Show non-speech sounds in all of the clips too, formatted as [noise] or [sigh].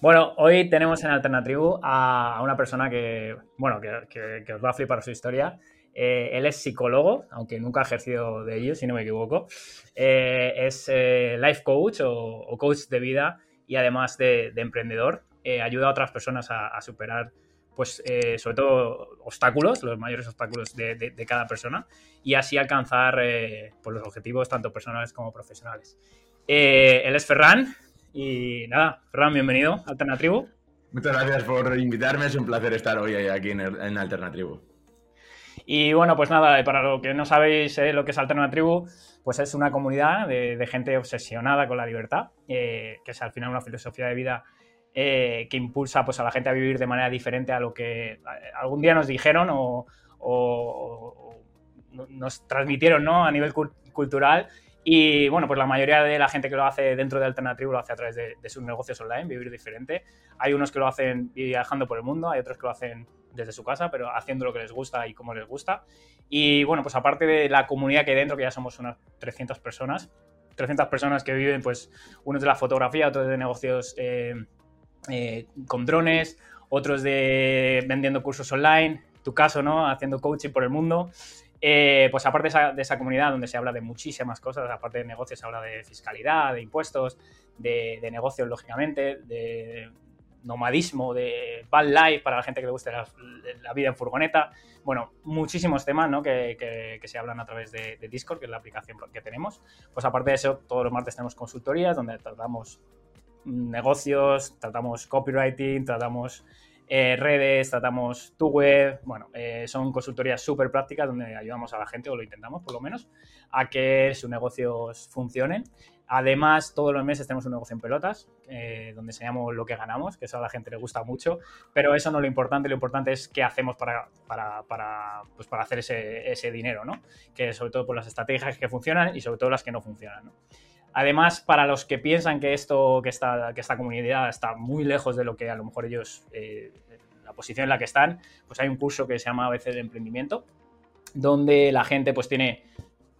Bueno, hoy tenemos en Alternatribu a una persona que, bueno, que, os va a flipar su historia. Eh, él es psicólogo, aunque nunca ha ejercido de ello, si no me equivoco. Eh, es eh, life coach o, coach de vida y además de, emprendedor. ayuda a otras personas a, superar, pues, sobre todo obstáculos, los mayores obstáculos de, cada persona, y así alcanzar pues, los objetivos tanto personales como profesionales. él es Ferran, y nada, Ferran, bienvenido a Alternatribu. Muchas gracias por invitarme, es un placer estar hoy aquí en, en Alternatribu. Y bueno, pues nada, para lo que no sabéis eh, lo que es Alternatribu, pues es una comunidad de, gente obsesionada con la libertad, eh, que es al final una filosofía de vida eh, que impulsa pues, a la gente a vivir de manera diferente a lo que algún día nos dijeron o, nos transmitieron ¿no? a nivel cultural y bueno, pues la mayoría de la gente que lo hace dentro de Alternativo lo hace a través de, sus negocios online, vivir diferente. Hay unos que lo hacen viajando por el mundo, hay otros que lo hacen desde su casa, pero haciendo lo que les gusta y como les gusta. Y bueno, pues aparte de la comunidad que hay dentro, que ya somos unas 300 personas, 300 personas que viven, pues unos de la fotografía, otros de negocios eh, eh, con drones, otros de vendiendo cursos online, tu caso, ¿no? Haciendo coaching por el mundo. Eh, pues aparte de esa, comunidad donde se habla de muchísimas cosas, aparte de negocios, se habla de fiscalidad, de impuestos, de, negocios, lógicamente, de nomadismo, de van life para la gente que le guste la, vida en furgoneta. Bueno, muchísimos temas ¿no? que, se hablan a través de, de, Discord, que es la aplicación que tenemos. Pues aparte de eso, todos los martes tenemos consultorías donde tratamos negocios, tratamos copywriting, tratamos eh, redes, tratamos tu web, bueno, eh, son consultorías súper prácticas donde ayudamos a la gente, o lo intentamos por lo menos, a que sus negocios funcionen. Además, todos los meses tenemos un negocio en pelotas, eh, donde enseñamos lo que ganamos, que eso a la gente le gusta mucho, pero eso no es lo importante, lo importante es qué hacemos para, para, para, pues para hacer ese, ese, dinero, ¿no? Que sobre todo por las estrategias que funcionan y sobre todo las que no funcionan, ¿no? Además, para los que piensan que esto, que esta, que esta comunidad está muy lejos de lo que a lo mejor ellos, eh, la posición en la que están, pues hay un curso que se llama ABC de emprendimiento, donde la gente pues tiene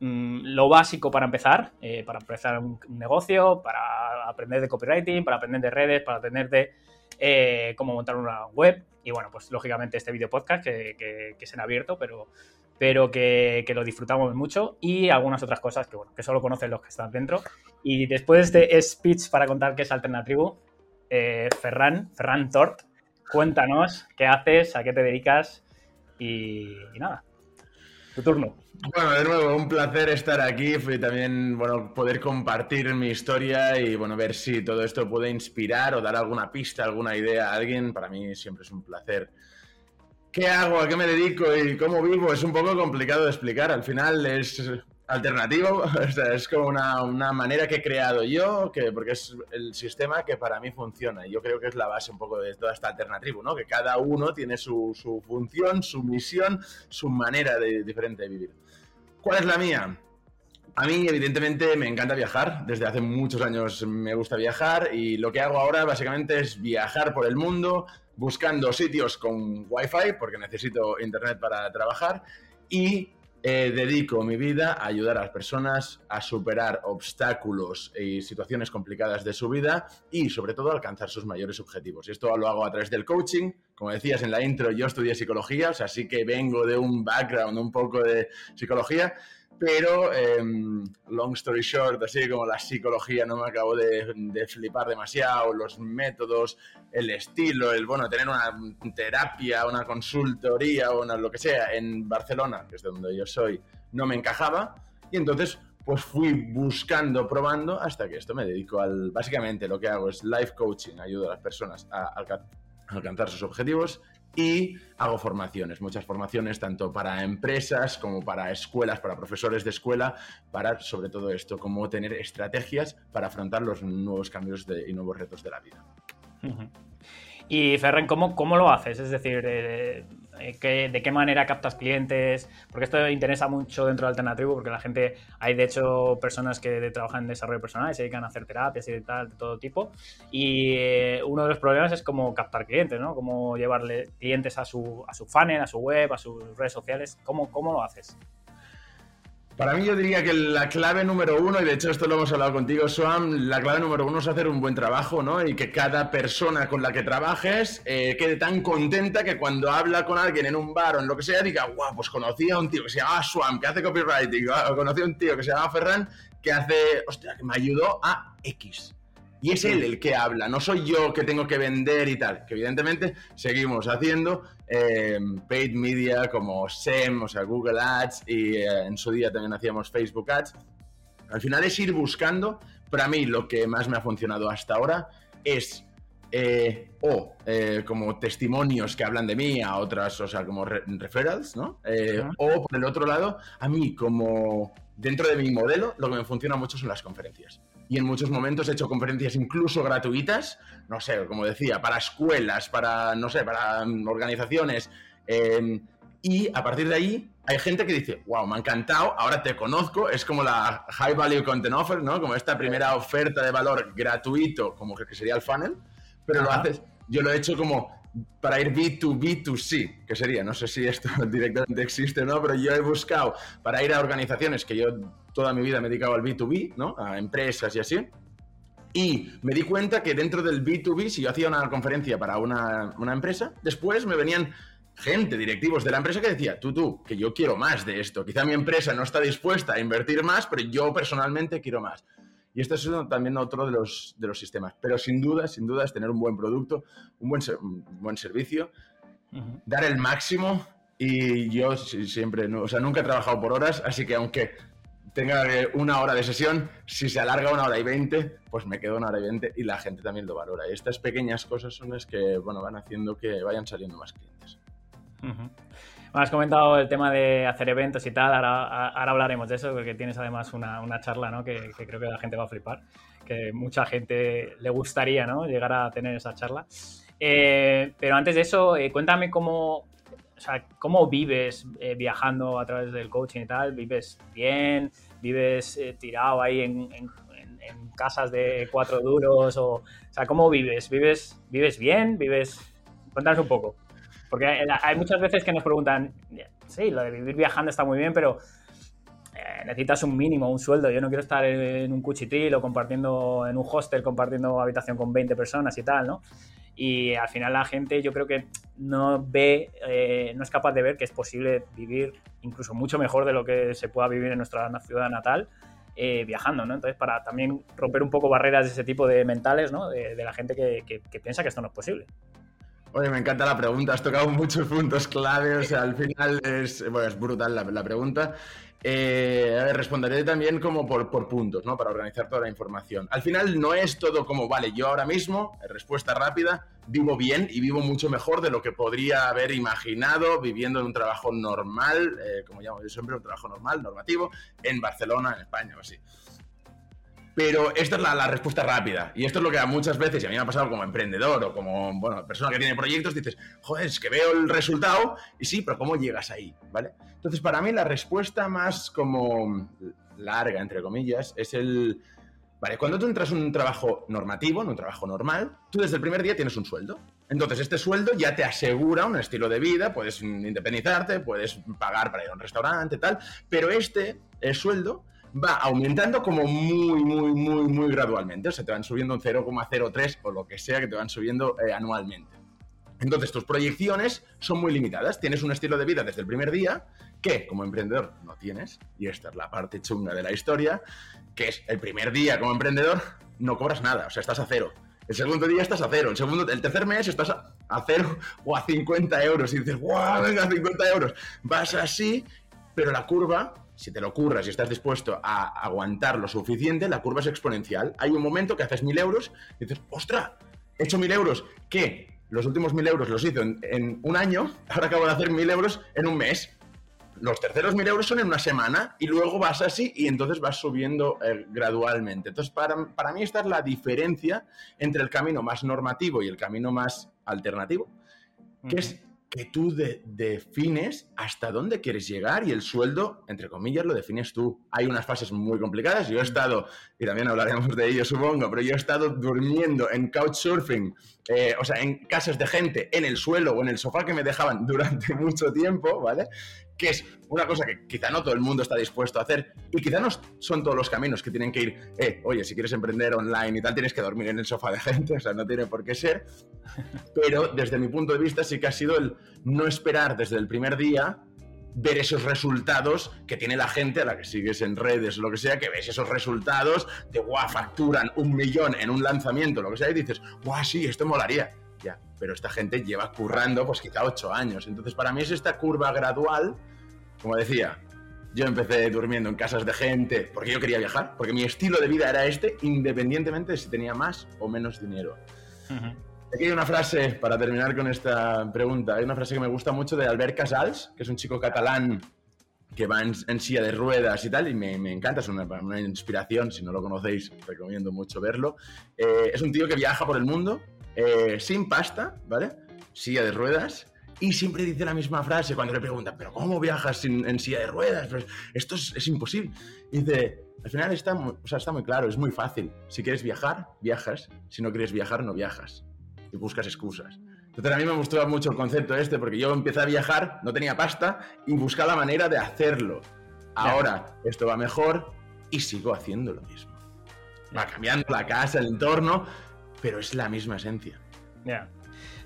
mm, lo básico para empezar, eh, para empezar un, negocio, para aprender de copywriting, para aprender de redes, para aprender de eh, cómo montar una web. Y bueno, pues lógicamente este video podcast que, que, es en abierto, pero pero que, lo disfrutamos mucho y algunas otras cosas que, bueno, que solo conocen los que están dentro. Y después de speech para contar qué es Alternativo, eh, Ferran, Ferran Tort, cuéntanos qué haces, a qué te dedicas y, nada, tu turno. Bueno, de nuevo, un placer estar aquí y también, bueno, poder compartir mi historia y, bueno, ver si todo esto puede inspirar o dar alguna pista, alguna idea a alguien. Para mí siempre es un placer ¿Qué hago? ¿A qué me dedico? ¿Y cómo vivo? Es un poco complicado de explicar. Al final es alternativo, [laughs] es como una, manera que he creado yo, que, porque es el sistema que para mí funciona. Yo creo que es la base un poco de toda esta alternativa, ¿no? Que cada uno tiene su, su función, su misión, su manera diferente de vivir. ¿Cuál es la mía? A mí, evidentemente, me encanta viajar. Desde hace muchos años me gusta viajar y lo que hago ahora básicamente es viajar por el mundo, buscando sitios con Wi-Fi, porque necesito internet para trabajar, y eh, dedico mi vida a ayudar a las personas a superar obstáculos y situaciones complicadas de su vida y sobre todo alcanzar sus mayores objetivos. Y esto lo hago a través del coaching. Como decías en la intro, yo estudié psicología, o sea, sí que vengo de un background un poco de psicología, pero em, long story short, así como la psicología no me acabo de, flipar demasiado, los métodos, el estilo, el bueno, tener una terapia, una consultoría o lo que sea en Barcelona, que es de donde yo soy, no me encajaba y entonces pues fui buscando, probando hasta que esto me dedico al, básicamente lo que hago es life coaching, ayudo a las personas a alcanzar sus objetivos y hago formaciones, muchas formaciones tanto para empresas como para escuelas, para profesores de escuela, para sobre todo esto, cómo tener estrategias para afrontar los nuevos cambios y nuevos retos de la vida. Y Ferren, ¿cómo, ¿cómo, lo haces? Es decir, eh, eh, ¿de qué manera captas clientes? Porque esto interesa mucho dentro de Alternativo, porque la gente, hay de hecho personas que trabajan en desarrollo personal y se dedican a hacer terapias y tal, de todo tipo. Y eh, uno de los problemas es cómo captar clientes, ¿no? Cómo llevarle clientes a su, a su funnel, a su web, a sus redes sociales. ¿Cómo, cómo lo haces? Para mí yo diría que la clave número uno, y de hecho esto lo hemos hablado contigo, Swam, la clave número uno es hacer un buen trabajo, ¿no? Y que cada persona con la que trabajes eh, quede tan contenta que cuando habla con alguien en un bar o en lo que sea, diga, guau, pues conocí a un tío que se llama Swam, que hace copywriting, o conocí a un tío que se llama Ferran, que hace, hostia, que me ayudó a X. Y es él el que habla, no soy yo que tengo que vender y tal. Que evidentemente seguimos haciendo eh, paid media como SEM, o sea, Google Ads, y eh, en su día también hacíamos Facebook Ads. Al final es ir buscando. Para mí lo que más me ha funcionado hasta ahora es eh, o como testimonios que hablan de mí a otras, o sea, como referrals, ¿no? O por el otro lado, a mí como dentro de mi modelo, lo que me funciona mucho son las conferencias y en muchos momentos he hecho conferencias incluso gratuitas, no sé, como decía, para escuelas, para, no sé, para organizaciones. Em, y a partir de ahí hay gente que dice, wow, me ha encantado, ahora te conozco, es como la High Value Content Offer, ¿no? Como esta primera oferta de valor gratuito, como que sería el funnel, pero lo haces, yo lo he hecho como para ir B2B2C, que sería, no sé si esto [laughs] directamente existe o no, pero yo he buscado para ir a organizaciones que yo toda mi vida me he dedicado al B2B, ¿no? A empresas y así. Y me di cuenta que dentro del B2B, si yo hacía una conferencia para una, una empresa, después me venían gente, directivos de la empresa que decía, tú, tú, que yo quiero más de esto. Quizá mi empresa no está dispuesta a invertir más, pero yo personalmente quiero más. Y este es también otro de los, de los sistemas. Pero sin duda, sin duda, es tener un buen producto, un buen, un buen servicio, dar el máximo. Y yo siempre, o sea, nunca he trabajado por horas, así que aunque tenga una hora de sesión, si se alarga una hora y veinte, pues me quedo una hora y veinte y la gente también lo valora. Y estas pequeñas cosas son las que bueno, van haciendo que vayan saliendo más clientes. Has comentado el tema de hacer eventos y tal, ahora, hablaremos de eso, porque tienes además una, charla ¿no? que, creo que la gente va a flipar, que mucha gente le gustaría ¿no? llegar a tener esa charla. Eh, pero antes de eso, eh, cuéntame cómo, o sea, ¿cómo vives eh, viajando a través del coaching y tal? ¿Vives bien? ¿Vives eh, tirado ahí en, casas de cuatro duros? O, sea, ¿cómo vives? ¿Vives, ¿Vives bien? ¿Vives...? Cuéntanos un poco. Porque hay, muchas veces que nos preguntan, sí, lo de vivir viajando está muy bien, pero eh, necesitas un mínimo, un sueldo. Yo no quiero estar en, un cuchitril o compartiendo en un hostel, compartiendo habitación con 20 personas y tal, ¿no? y al final la gente yo creo que no ve, eh, no es capaz de ver que es posible vivir incluso mucho mejor de lo que se pueda vivir en nuestra ciudad natal eh, viajando, ¿no? Entonces para también romper un poco barreras de ese tipo de mentales, ¿no? De, la gente que, piensa que esto no es posible. Oye, me encanta la pregunta, has tocado muchos puntos clave, o sea, al final es, bueno, es brutal la, pregunta. Eh, responderé también como por, por, puntos, ¿no? Para organizar toda la información. Al final no es todo como, vale, yo ahora mismo, respuesta rápida, vivo bien y vivo mucho mejor de lo que podría haber imaginado viviendo en un trabajo normal, eh, como llamo yo siempre, un trabajo normal, normativo, en Barcelona, en España o así. Pero esta es la, respuesta rápida. Y esto es lo que muchas veces, y a mí me ha pasado como emprendedor o como bueno, persona que tiene proyectos, dices, joder, es que veo el resultado y sí, pero ¿cómo llegas ahí? ¿Vale? Entonces, para mí la respuesta más como larga, entre comillas, es el... Vale, cuando tú entras en un trabajo normativo, en un trabajo normal, tú desde el primer día tienes un sueldo. Entonces, este sueldo ya te asegura un estilo de vida, puedes independizarte, puedes pagar para ir a un restaurante, tal, pero este el sueldo va aumentando como muy, muy, muy, muy gradualmente. O sea, te van subiendo un 0,03 o lo que sea que te van subiendo eh, anualmente. Entonces, tus proyecciones son muy limitadas. Tienes un estilo de vida desde el primer día que, como emprendedor, no tienes. Y esta es la parte chunga de la historia, que es el primer día como emprendedor no cobras nada, o sea, estás a cero. El segundo día estás a cero. El, segundo, el tercer mes estás a, a cero [laughs] o a 50 euros. Y dices, ¡guau! Venga, 50 euros. Vas así, pero la curva si te lo curras y estás dispuesto a aguantar lo suficiente, la curva es exponencial. Hay un momento que haces mil euros y dices, ¡ostra! He hecho mil euros. ¿Qué? Los últimos mil euros los hice en, un año, ahora acabo de hacer mil euros en un mes. Los terceros mil euros son en una semana y luego vas así y entonces vas subiendo eh, gradualmente. Entonces, para, para mí esta es la diferencia entre el camino más normativo y el camino más alternativo, que es que tú defines hasta dónde quieres llegar y el sueldo, entre comillas, lo defines tú. Hay unas fases muy complicadas. Yo he estado, y también hablaremos de ello, supongo, pero yo he estado durmiendo en couchsurfing, eh, o sea, en casas de gente, en el suelo o en el sofá que me dejaban durante [laughs] mucho tiempo, ¿vale? Que es una cosa que quizá no todo el mundo está dispuesto a hacer y quizá no son todos los caminos que tienen que ir, eh, oye, si quieres emprender online y tal, tienes que dormir en el sofá de gente, [laughs] o sea, no tiene por qué ser, pero desde mi punto de vista sí que ha sido el no esperar desde el primer día ver esos resultados que tiene la gente a la que sigues en redes lo que sea, que ves esos resultados de, guau, facturan un millón en un lanzamiento, lo que sea, y dices, guau, sí, esto molaría. Ya, pero esta gente lleva currando pues quizá ocho años. Entonces, para mí es esta curva gradual, como decía, yo empecé durmiendo en casas de gente porque yo quería viajar, porque mi estilo de vida era este, independientemente de si tenía más o menos dinero. Aquí hay una frase, para terminar con esta pregunta, hay una frase que me gusta mucho de Albert Casals, que es un chico catalán que va en, silla de ruedas y tal, y me, encanta, es una, inspiración, si no lo conocéis, recomiendo mucho verlo. Eh, es un tío que viaja por el mundo eh, sin pasta, ¿vale? Silla de ruedas, y siempre dice la misma frase cuando le preguntan, ¿pero cómo viajas en silla de ruedas? Pues esto es, imposible. dice, al final está, o sea, está muy claro, es muy fácil. Si quieres viajar, viajas. Si no quieres viajar, no viajas y buscas excusas. Entonces a mí me gustó mucho el concepto este porque yo empecé a viajar, no tenía pasta y buscaba la manera de hacerlo. Ahora esto va mejor y sigo haciendo lo mismo. Va cambiando la casa, el entorno, pero es la misma esencia. Ya.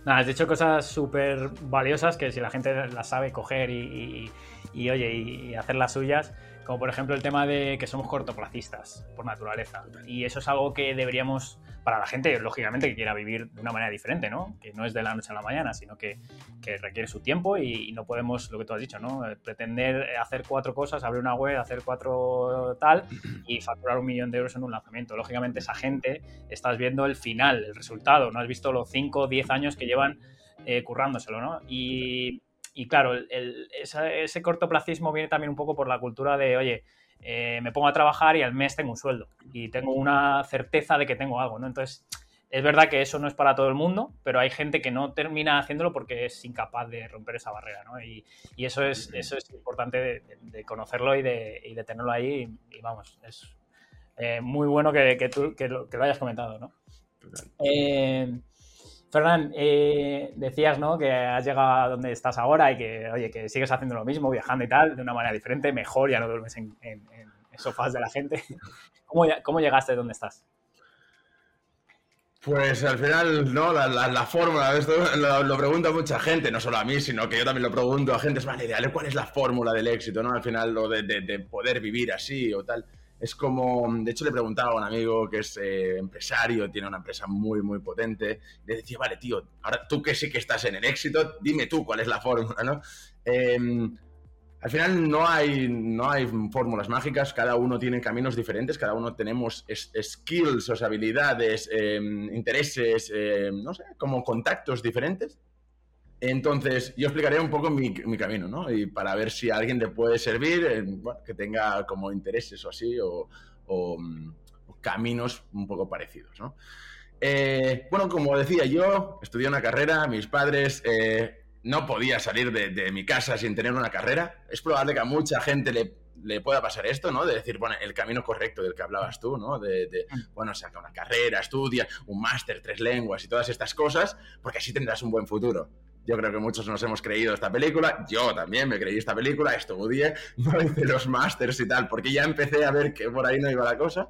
Nada, has dicho cosas súper valiosas que si la gente las sabe coger y, oye, y hacer las suyas, como por ejemplo el tema de que somos cortoplacistas por naturaleza. Y eso es algo que deberíamos, para la gente, lógicamente, que quiera vivir de una manera diferente, ¿no? Que no es de la noche a la mañana, sino que, que requiere su tiempo y, no podemos, lo que tú has dicho, ¿no? Pretender hacer cuatro cosas, abrir una web, hacer cuatro tal [clears throat] y facturar un millón de euros en un lanzamiento. Lógicamente, esa gente estás viendo el final, el resultado, no has visto los cinco o diez años que llevan eh, currándoselo, ¿no? Y y claro, ese, cortoplacismo viene también un poco por la cultura de, oye, eh, me pongo a trabajar y al mes tengo un sueldo y tengo una certeza de que tengo algo, ¿no? Entonces, es verdad que eso no es para todo el mundo, pero hay gente que no termina haciéndolo porque es incapaz de romper esa barrera, ¿no? Y, eso, es, eso es importante de, conocerlo y de, tenerlo ahí. Y, vamos, es eh, muy bueno que, tú que lo, hayas comentado, ¿no? Eh, Fernán, eh, decías ¿no? que has llegado a donde estás ahora y que, oye, que sigues haciendo lo mismo, viajando y tal, de una manera diferente, mejor, ya no duermes en, sofás de la gente. [laughs] ¿Cómo, llegaste a donde estás? Pues al final, ¿no? La, fórmula de esto lo, pregunta mucha gente, no solo a mí, sino que yo también lo pregunto a gente, vale, dale, ¿cuál es la fórmula del éxito, ¿no? Al final, lo de poder vivir así o tal. Es como, de hecho le preguntaba a un amigo que es eh, empresario, tiene una empresa muy, muy potente, le decía, vale, tío, ahora tú que sí que estás en el éxito, dime tú cuál es la fórmula, ¿no? Em, al final no hay, no hay fórmulas mágicas, cada uno tiene caminos diferentes, cada uno tenemos skills, o habilidades, em, intereses, em, no sé, como contactos diferentes entonces, yo explicaré un poco mi, camino, ¿no? Y para ver si a alguien le puede servir, eh, que tenga como intereses o así, o, mm, caminos un poco parecidos, ¿no? Eh, bueno, como decía yo, estudié una carrera, mis padres eh, no podía salir de, mi casa sin tener una carrera. Es probable que a mucha gente le, le, pueda pasar esto, ¿no? De decir, bueno, el camino correcto del que hablabas tú, ¿no? De, de mm. bueno, saca una carrera, estudia, un máster, tres lenguas y todas estas cosas, porque así tendrás un buen futuro. Yo creo que muchos nos hemos creído esta película. Yo también me creí esta película, estudié, [laughs] no hice los másters y tal, porque ya empecé a ver que por ahí no iba la cosa.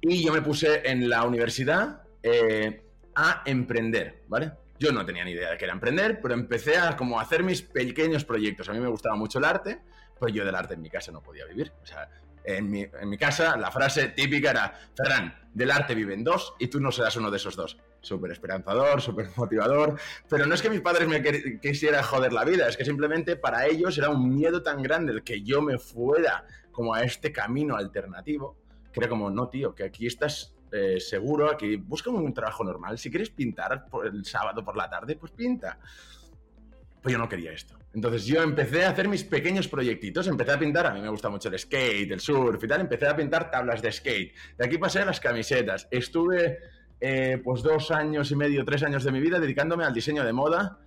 Y yo me puse en la universidad eh, a emprender, ¿vale? Yo no tenía ni idea de qué era emprender, pero empecé a como hacer mis pequeños proyectos. A mí me gustaba mucho el arte, pues yo del arte en mi casa no podía vivir. O sea, en mi, en mi casa la frase típica era, Ferran, del arte viven dos y tú no serás uno de esos dos súper esperanzador, súper motivador, pero no es que mis padres me quisieran joder la vida, es que simplemente para ellos era un miedo tan grande el que yo me fuera como a este camino alternativo, que era como, no, tío, que aquí estás eh, seguro, aquí busca un trabajo normal, si quieres pintar por el sábado por la tarde, pues pinta. Pues yo no quería esto. Entonces yo empecé a hacer mis pequeños proyectitos, empecé a pintar, a mí me gusta mucho el skate, el surf y tal, empecé a pintar tablas de skate. De aquí pasé a las camisetas. Estuve eh, pues dos años y medio, tres años de mi vida dedicándome al diseño de moda,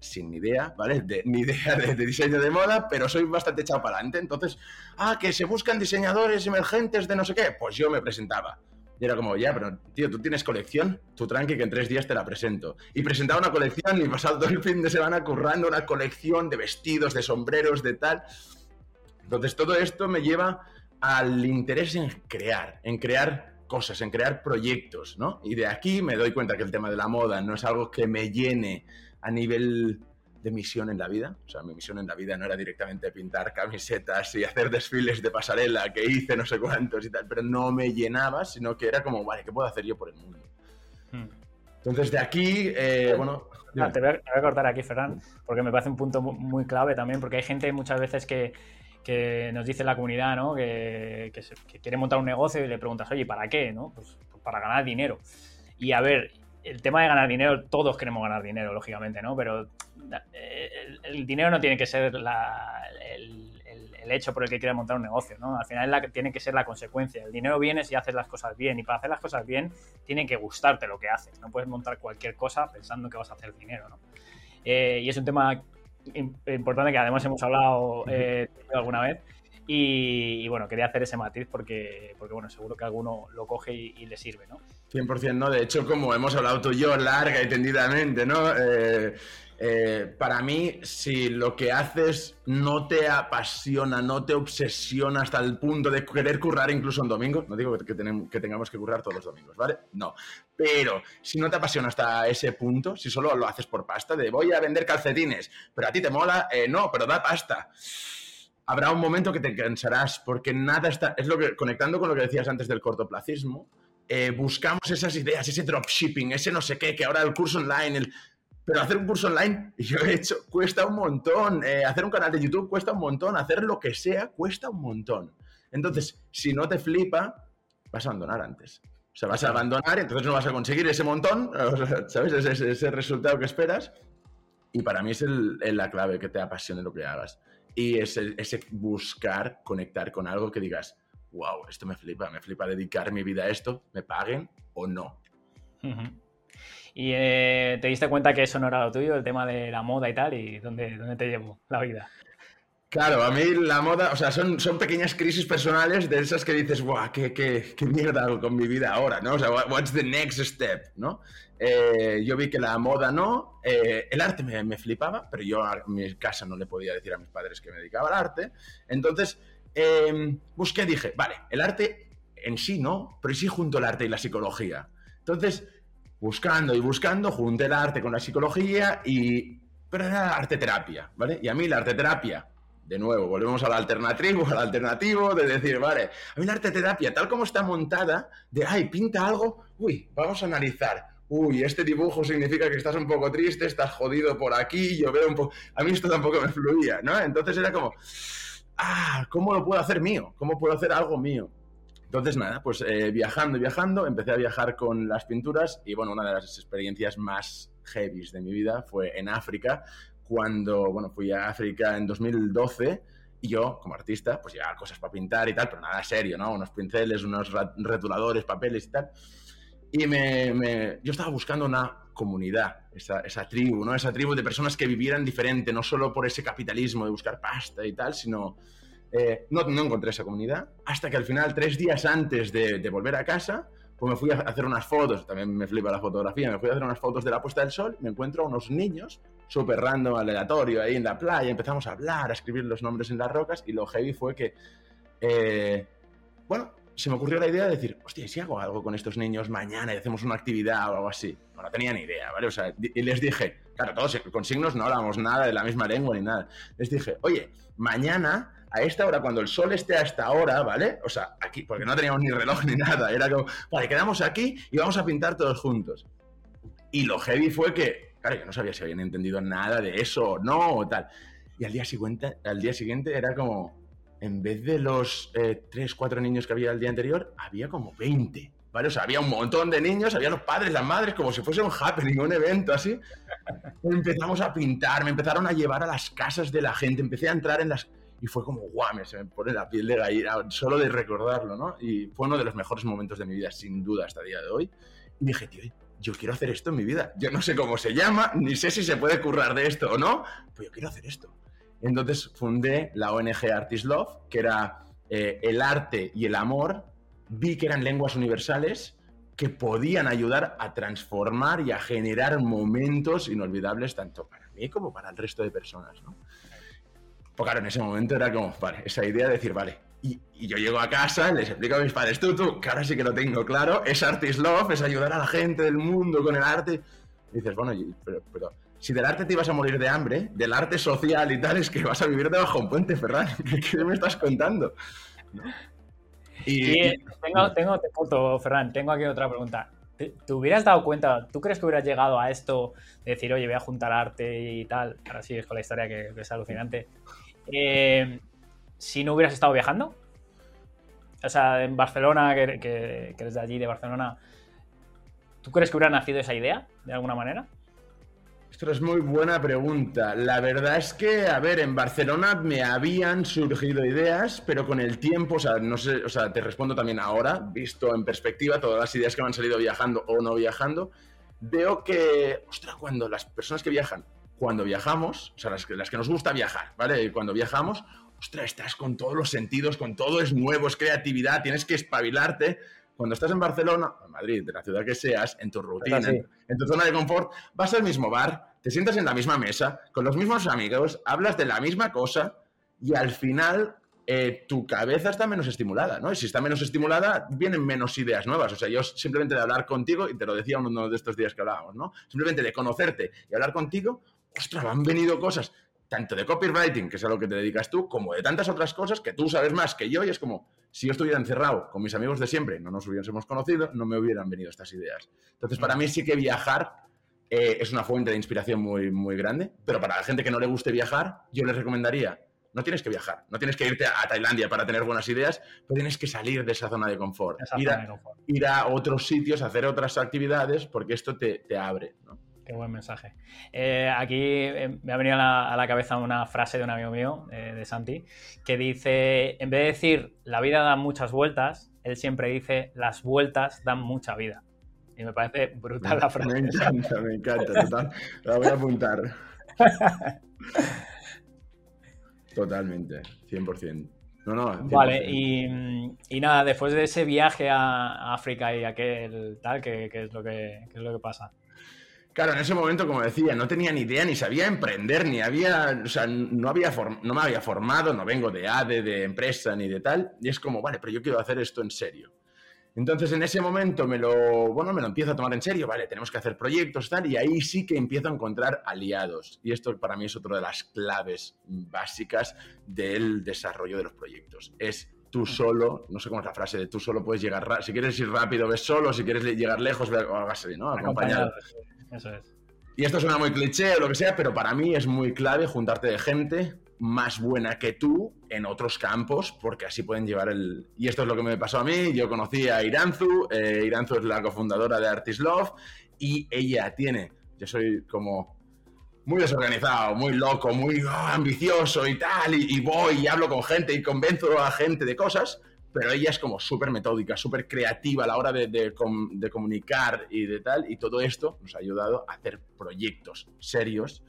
sin idea, ¿vale? De, ni idea de, diseño de moda, pero soy bastante echado para adelante. Entonces, ah, que se buscan diseñadores emergentes de no sé qué, pues yo me presentaba. Y era como, ya, pero tío, tú tienes colección, tú tranqui que en tres días te la presento. Y presentaba una colección y pasaba todo el fin de semana currando una colección de vestidos, de sombreros, de tal. Entonces todo esto me lleva al interés en crear, en crear cosas, en crear proyectos, ¿no? Y de aquí me doy cuenta que el tema de la moda no es algo que me llene a nivel de misión en la vida. O sea, mi misión en la vida no era directamente pintar camisetas y hacer desfiles de pasarela que hice no sé cuántos y tal, pero no me llenaba, sino que era como, vale, ¿qué puedo hacer yo por el mundo? Hmm. Entonces, de aquí, eh, bueno... te, voy a, cortar aquí, Ferran, porque me parece un punto muy clave también, porque hay gente muchas veces que, que nos dice la comunidad, ¿no? Que, que, quiere montar un negocio y le preguntas, oye, ¿para qué? ¿no? Pues, pues para ganar dinero. Y a ver, el tema de ganar dinero, todos queremos ganar dinero, lógicamente, ¿no? Pero eh, el, dinero no tiene que ser el, hecho por el que quieras montar un negocio, ¿no? Al final la, tiene que ser la consecuencia. El dinero viene si haces las cosas bien y para hacer las cosas bien tiene que gustarte lo que haces. No puedes montar cualquier cosa pensando que vas a hacer dinero, ¿no? Eh, y es un tema importante que además hemos hablado eh, alguna vez y, bueno, quería hacer ese matiz porque, porque bueno, seguro que alguno lo coge y, le sirve, ¿no? 100%, ¿no? De hecho, como hemos hablado tú y yo larga y tendidamente, ¿no? Eh, eh, para mí, si lo que haces no te apasiona, no te obsesiona hasta el punto de querer currar incluso un domingo, no digo que, que, tengamos que currar todos los domingos, ¿vale? No. Pero si no te apasiona hasta ese punto, si solo lo haces por pasta, de voy a vender calcetines, pero a ti te mola, eh, no, pero da pasta habrá un momento que te cansarás porque nada está, es lo que, conectando con lo que decías antes del cortoplacismo, eh, buscamos esas ideas, ese dropshipping, ese no sé qué, que ahora el curso online, el, pero hacer un curso online, [laughs] yo he hecho, cuesta un montón, eh, hacer un canal de YouTube cuesta un montón, hacer lo que sea cuesta un montón. Entonces, si no te flipa, vas a abandonar antes. O sea, vas a abandonar entonces no vas a conseguir ese montón, [laughs] ¿sabes? Ese, ese resultado que esperas. Y para mí es la clave, que te apasione lo que hagas. Y ese, ese buscar conectar con algo que digas, wow, esto me flipa, me flipa dedicar mi vida a esto, me paguen o no. ¿Y eh, te diste cuenta que eso no era lo tuyo, el tema de la moda y tal? ¿Y dónde, dónde te llevó la vida? Claro, a mí la moda, o sea, son, son pequeñas crisis personales de esas que dices, guau, qué, qué, qué mierda hago con mi vida ahora, ¿no? O sea, what's the next step, ¿no? Eh, yo vi que la moda no, eh, el arte me, me, flipaba, pero yo a mi casa no le podía decir a mis padres que me dedicaba al arte. Entonces, eh, busqué, dije, vale, el arte en sí no, pero sí junto el arte y la psicología. Entonces, buscando y buscando, junté el arte con la psicología y... Pero era arte terapia, ¿vale? Y a mí la arte terapia de nuevo, volvemos al alternativo, al alternativo de decir, vale, a mí la arte terapia, tal como está montada, de, ay, pinta algo, uy, vamos a analizar. Uy, este dibujo significa que estás un poco triste, estás jodido por aquí, yo veo un poco... A mí esto tampoco me fluía, ¿no? Entonces era como, ah, ¿cómo lo puedo hacer mío? ¿Cómo puedo hacer algo mío? Entonces, nada, pues eh, viajando y viajando, empecé a viajar con las pinturas y, bueno, una de las experiencias más heavy de mi vida fue en África, cuando, bueno, fui a África en 2012 y yo, como artista, pues ya cosas para pintar y tal, pero nada serio, ¿no? Unos pinceles, unos retuladores, papeles y tal. Y me, yo estaba buscando una comunidad, esa, esa, tribu, ¿no? Esa tribu de personas que vivieran diferente, no solo por ese capitalismo de buscar pasta y tal, sino... Eh, no, no encontré esa comunidad hasta que al final, tres días antes de, de volver a casa, pues me fui a hacer unas fotos, también me flipa la fotografía, me fui a hacer unas fotos de la puesta del sol, me encuentro a unos niños súper random, aleatorio, ahí en la playa, empezamos a hablar, a escribir los nombres en las rocas, y lo heavy fue que, eh, bueno, se me ocurrió la idea de decir, hostia, si hago algo con estos niños mañana y hacemos una actividad o algo así? No, tenía ni idea, ¿vale? O sea, y les dije, claro, todos con signos no hablamos nada de la misma lengua ni nada. Les dije, oye, mañana a esta hora, cuando el sol esté a esta hora, ¿vale? O sea, aquí, porque no teníamos ni reloj ni nada, era como, vale, quedamos aquí y vamos a pintar todos juntos. Y lo heavy fue que, claro, yo no sabía si habían entendido nada de eso o no o tal. Y al día siguiente, al día siguiente era como, en vez de los eh, tres, cuatro niños que había el día anterior, había como 20. ¿Vale? O sea, había un montón de niños, había los padres, las madres, como si fuese un happening, un evento así. Empezamos a pintar, me empezaron a llevar a las casas de la gente, empecé a entrar en las y fue como, guau, me, se me pone la piel de gallina solo de recordarlo, ¿no? Y fue uno de los mejores momentos de mi vida, sin duda, hasta el día de hoy. Y dije, tío, yo quiero hacer esto en mi vida. Yo no sé cómo se llama, ni sé si se puede currar de esto o no, pero yo quiero hacer esto. Entonces fundé la ONG Artist Love, que era eh, el arte y el amor. Vi que eran lenguas universales que podían ayudar a transformar y a generar momentos inolvidables tanto para mí como para el resto de personas, ¿no? Pues claro, en ese momento era como, vale, esa idea de decir, vale, y, yo llego a casa, les explico a mis padres, tú, tú, que ahora sí que lo tengo claro, es Artist Love, es ayudar a la gente del mundo con el arte. Dices, bueno, pero, pero si del arte te ibas a morir de hambre, del arte social y tal, es que vas a vivir debajo de un puente, Ferran. [laughs] ¿Qué, me estás contando? Y, tengo, tengo, te punto, Ferran, tengo aquí otra pregunta. ¿Te, hubieras dado cuenta, tú crees que hubieras llegado a esto de decir, oye, voy a juntar arte y tal? Ahora sí, es con la historia que, es alucinante. Eh, si no hubieras estado viajando? O sea, en Barcelona, que, que, eres de allí, de Barcelona, ¿tú crees que hubiera nacido esa idea de alguna manera? Esto es muy buena pregunta. La verdad es que, a ver, en Barcelona me habían surgido ideas, pero con el tiempo, o sea, no sé, o sea, te respondo también ahora, visto en perspectiva todas las ideas que me han salido viajando o no viajando, veo que, ostras, cuando las personas que viajan, cuando viajamos, o sea, las que, las que nos gusta viajar, ¿vale? Y cuando viajamos, ostras, estás con todos los sentidos, con todo es nuevo, es creatividad, tienes que espabilarte. Cuando estás en Barcelona, en Madrid, de la ciudad que seas, en tu rutina, en, tu zona de confort, vas al mismo bar, te sientas en la misma mesa, con los mismos amigos, hablas de la misma cosa y al final eh, tu cabeza está menos estimulada, ¿no? Y si está menos estimulada, vienen menos ideas nuevas. O sea, yo simplemente de hablar contigo, y te lo decía uno de estos días que hablábamos, ¿no? Simplemente de conocerte y hablar contigo, ostras, han venido cosas tanto de copywriting, que es a lo que te dedicas tú, como de tantas otras cosas que tú sabes más que yo y es como, si yo estuviera encerrado con mis amigos de siempre, no nos hubiésemos conocido, no me hubieran venido estas ideas. Entonces, para mí sí que viajar eh, es una fuente de inspiración muy, muy grande, pero para la gente que no le guste viajar, yo les recomendaría, no tienes que viajar, no tienes que irte a Tailandia para tener buenas ideas, pero tienes que salir de esa zona de confort, ir a, ir a, otros sitios, hacer otras actividades, porque esto te, te abre. ¿no? Qué buen mensaje. Eh, aquí eh, me ha venido a la, cabeza una frase de un amigo mío, de Santi, que dice, en vez de decir la vida da muchas vueltas, él siempre dice las vueltas dan mucha vida. Y me parece brutal la frase. Me encanta, me encanta. La voy a apuntar. [laughs] Totalmente, 100%. No, no, Vale, y, nada, después de ese viaje a África y aquel tal, ¿qué, es, lo que, qué es lo que pasa? Claro, en ese momento, como decía, no tenía ni idea, ni sabía emprender, ni había, o sea, no, había no me había formado, no vengo de ADE, de empresa, ni de tal, y es como, vale, pero yo quiero hacer esto en serio. Entonces, en ese momento me lo, bueno, me lo empiezo a tomar en serio, vale, tenemos que hacer proyectos, tal, y ahí sí que empiezo a encontrar aliados. Y esto para mí es otra de las claves básicas del desarrollo de los proyectos. Es tú solo, no sé cómo es la frase de tú solo puedes llegar, si quieres ir rápido, ves solo, si quieres llegar lejos, ve así, ¿no? Acompañado. Eso es. Y esto suena muy cliché o lo que sea, pero para mí es muy clave juntarte de gente más buena que tú en otros campos, porque así pueden llevar el... Y esto es lo que me pasó a mí. Yo conocí a Iranzu, eh, Iranzu es la cofundadora de Artist Love, y ella tiene, yo soy como muy desorganizado, muy loco, muy ah, ambicioso y tal, y, voy y hablo con gente y convenzo a gente de cosas, pero ella es como súper metódica, súper creativa a la hora de, comunicar y de tal, y todo esto nos ha ayudado a hacer proyectos serios.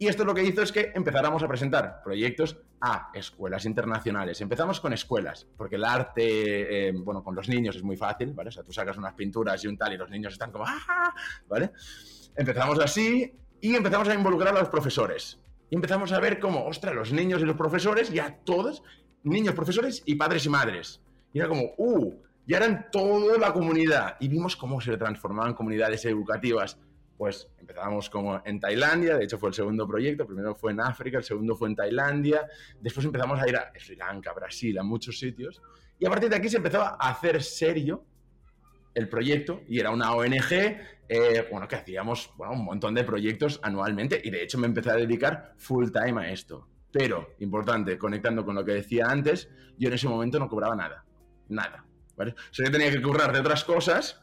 Y esto lo que hizo es que empezáramos a presentar proyectos a escuelas internacionales. Empezamos con escuelas, porque el arte, eh, bueno, con los niños es muy fácil, ¿vale? O sea, tú sacas unas pinturas y un tal y los niños están como, ¡ah! ¿Vale? Empezamos así y empezamos a involucrar a los profesores. Y empezamos a ver cómo, ostras, los niños y los profesores ya todos niños, profesores y padres y madres. Y era como, ¡uh! Ya eran toda la comunidad. Y vimos cómo se transformaban comunidades educativas. Pues empezamos como en Tailandia, de hecho fue el segundo proyecto, primero fue en África, el segundo fue en Tailandia, después empezamos a ir a Sri Lanka, Brasil, a muchos sitios, y a partir de aquí se empezó a hacer serio el proyecto y era una ONG, eh, bueno, que hacíamos un montón de proyectos anualmente y de hecho me empecé a dedicar full time a esto. Pero, importante, conectando con lo que decía antes, yo en ese momento no cobraba nada. Nada. ¿vale? O tenía que currar de otras cosas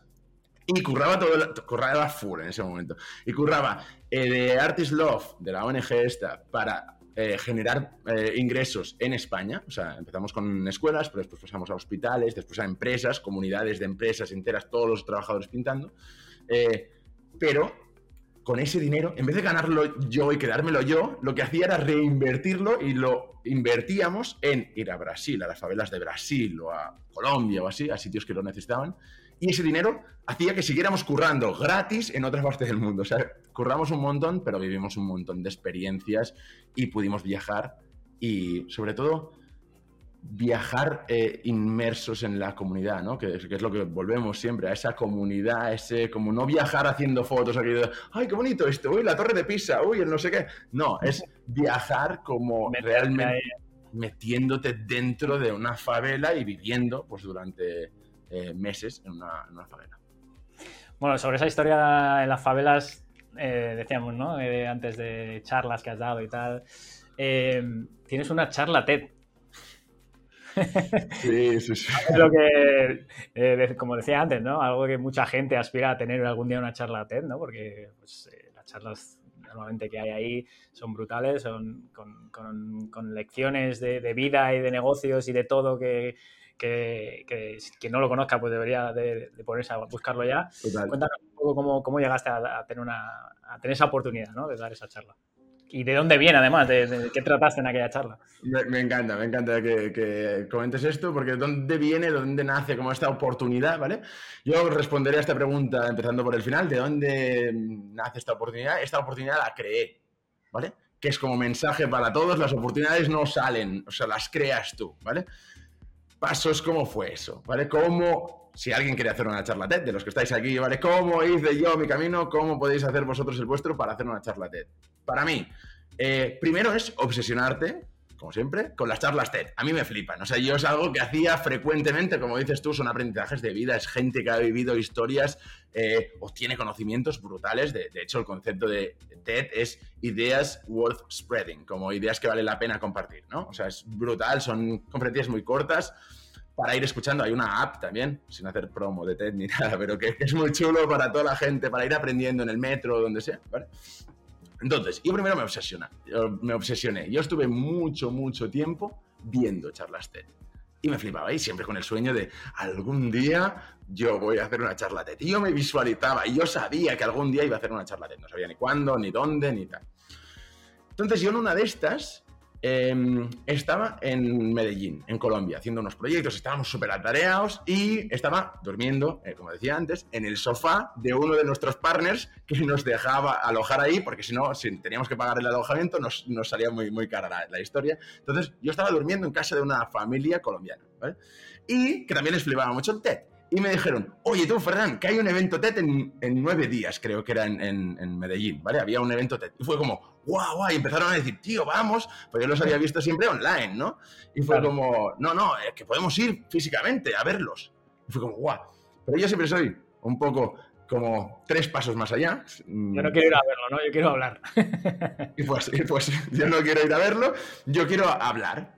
y curraba todo, curraba full en ese momento. Y curraba eh, de Artist Love, de la ONG esta, para eh, generar eh, ingresos en España. O sea, empezamos con escuelas, pero después pasamos a hospitales, después a empresas, comunidades de empresas enteras, todos los trabajadores pintando. pero con ese dinero, en vez de ganarlo yo y quedármelo yo, lo que hacía era reinvertirlo y lo invertíamos en ir a Brasil, a las favelas de Brasil o a Colombia o así, a sitios que lo necesitaban, Y ese dinero hacía que siguiéramos currando gratis en otras partes del mundo. O sea, curramos un montón, pero vivimos un montón de experiencias y pudimos viajar y sobre todo viajar eh, inmersos en la comunidad, ¿no? Que, es lo que volvemos siempre, a esa comunidad, ese como no viajar haciendo fotos, aquí ay, qué bonito esto, uy, la torre de Pisa, uy, el no sé qué. No, es viajar como realmente metiéndote dentro de una favela y viviendo pues durante eh, meses en una, favela. Bueno, sobre esa historia en las favelas, eh, decíamos, ¿no? antes de charlas que has dado y tal, tienes una charla TED Sí, sí, sí. [laughs] Lo que, eh, como decía antes, ¿no? Algo que mucha gente aspira a tener algún día una charla TED, ¿no? Porque pues, eh, las charlas normalmente que hay ahí son brutales, son con, lecciones de, vida y de negocios y de todo que, que, que, no lo conozca pues debería de, ponerse a buscarlo ya. Cuéntanos un poco cómo, cómo llegaste a, tener una, a tener esa oportunidad ¿no? de dar esa charla y de dónde viene además, de, qué trataste en aquella charla. Me, encanta, me encanta que, comentes esto, porque de dónde viene, de dónde nace como esta oportunidad, ¿vale? Yo responderé a esta pregunta empezando por el final, ¿de dónde nace esta oportunidad? Esta oportunidad la creé, ¿vale? Que es como mensaje para todos, las oportunidades no salen, o sea, las creas tú, ¿vale? Pasos, ¿cómo fue eso? ¿Vale? ¿Cómo si alguien quiere hacer una charla TED, de los que estáis aquí, ¿vale? ¿Cómo hice yo mi camino? ¿Cómo podéis hacer vosotros el vuestro para hacer una charla TED? Para mí, eh, primero es obsesionarte, como siempre, con las charlas TED. A mí me flipan. O sea, yo es algo que hacía frecuentemente, como dices tú, son aprendizajes de vida, es gente que ha vivido historias eh, o tiene conocimientos brutales. De, hecho, el concepto de TED es ideas worth spreading, como ideas que vale la pena compartir, ¿no? O sea, es brutal, son conferencias muy cortas para ir escuchando. Hay una app también, sin hacer promo de TED ni [laughs] nada, pero que, es muy chulo para toda la gente, para ir aprendiendo en el metro donde sea. Entonces, yo primero me obsesiona, me obsesioné. Yo estuve mucho, mucho tiempo viendo charlas TED. Y me flipaba, y siempre con el sueño de algún día yo voy a hacer una charla TED. Y yo me visualizaba, y yo sabía que algún día iba a hacer una charla TED. No sabía ni cuándo, ni dónde, ni tal. Entonces yo en una de estas Em, estaba en Medellín, en Colombia, haciendo unos proyectos, estábamos súper atareados y estaba durmiendo, eh, como decía antes, en el sofá de uno de nuestros partners que nos dejaba alojar ahí, porque si no, si teníamos que pagar el alojamiento, nos, salía muy, muy cara la, la, historia. Entonces, yo estaba durmiendo en casa de una familia colombiana, ¿vale? Y que también les flipaba mucho el TED y me dijeron, oye tú, Fernán, que hay un evento TED en, nueve días, creo que era en, Medellín, ¿vale? Había un evento TED. Y fue como, guau, guau, y empezaron a decir, tío, vamos, porque yo los había visto siempre online, ¿no? Y fue como, no, no, es que podemos ir físicamente a verlos. Y fue como, guau. Pero yo siempre soy un poco como tres pasos más allá. Yo no quiero ir a verlo, ¿no? Yo quiero hablar. y pues, y pues yo no quiero ir a verlo, yo quiero hablar.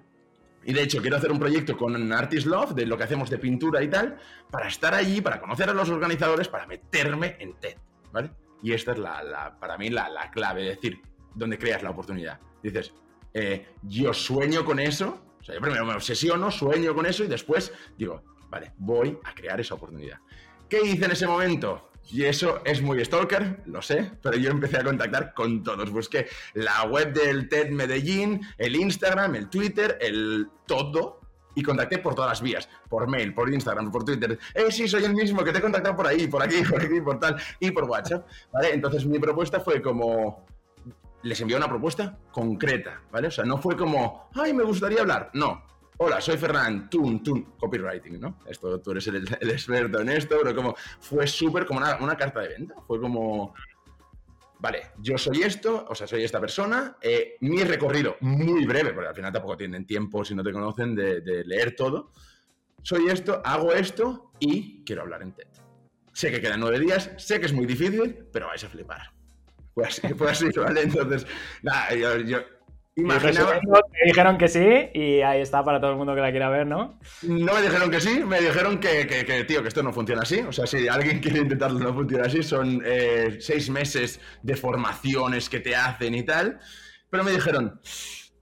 Y de hecho, quiero hacer un proyecto con Artist Love, de lo que hacemos de pintura y tal, para estar allí, para conocer a los organizadores, para meterme en TED. Y esta es la, para mí la, la, clave, es decir, donde creas la oportunidad. Dices, eh, yo sueño con eso, o sea, yo primero me obsesiono, sueño con eso y después digo, vale, voy a crear esa oportunidad. ¿Qué hice en ese momento? Y eso es muy stalker, lo sé, pero yo empecé a contactar con todos. Busqué la web del TED Medellín, el Instagram, el Twitter, el todo. Y contacté por todas las vías, por mail, por Instagram, por Twitter. Eh, sí, soy el mismo que te he contactado por ahí, por aquí, [laughs] por aquí, por tal, y por WhatsApp. ¿Vale? Entonces mi propuesta fue como, les envié una propuesta concreta, ¿vale? O sea, no fue como, ay, me gustaría hablar. No, Hola, soy Fernán, Tun, Tun, copywriting, ¿no? Esto, tú eres el, experto en esto, pero como fue súper como una, carta de venta. Fue como, vale, yo soy esto, o sea, soy esta persona, eh, mi recorrido muy breve, porque al final tampoco tienen tiempo, si no te conocen, de, leer todo. Soy esto, hago esto y quiero hablar en TED. Sé que quedan nueve días, sé que es muy difícil, pero vais a flipar. Fue así, fue así, [laughs] ¿vale? Entonces, nada, yo Imaginaba... Me dijeron que sí y ahí está para todo el mundo que la quiera ver, ¿no? No me dijeron que sí, me dijeron que, que, tío, que esto no funciona así. O sea, si alguien [laughs] quiere intentarlo, no funciona así. Son eh, seis meses de formaciones que te hacen y tal. Pero me dijeron,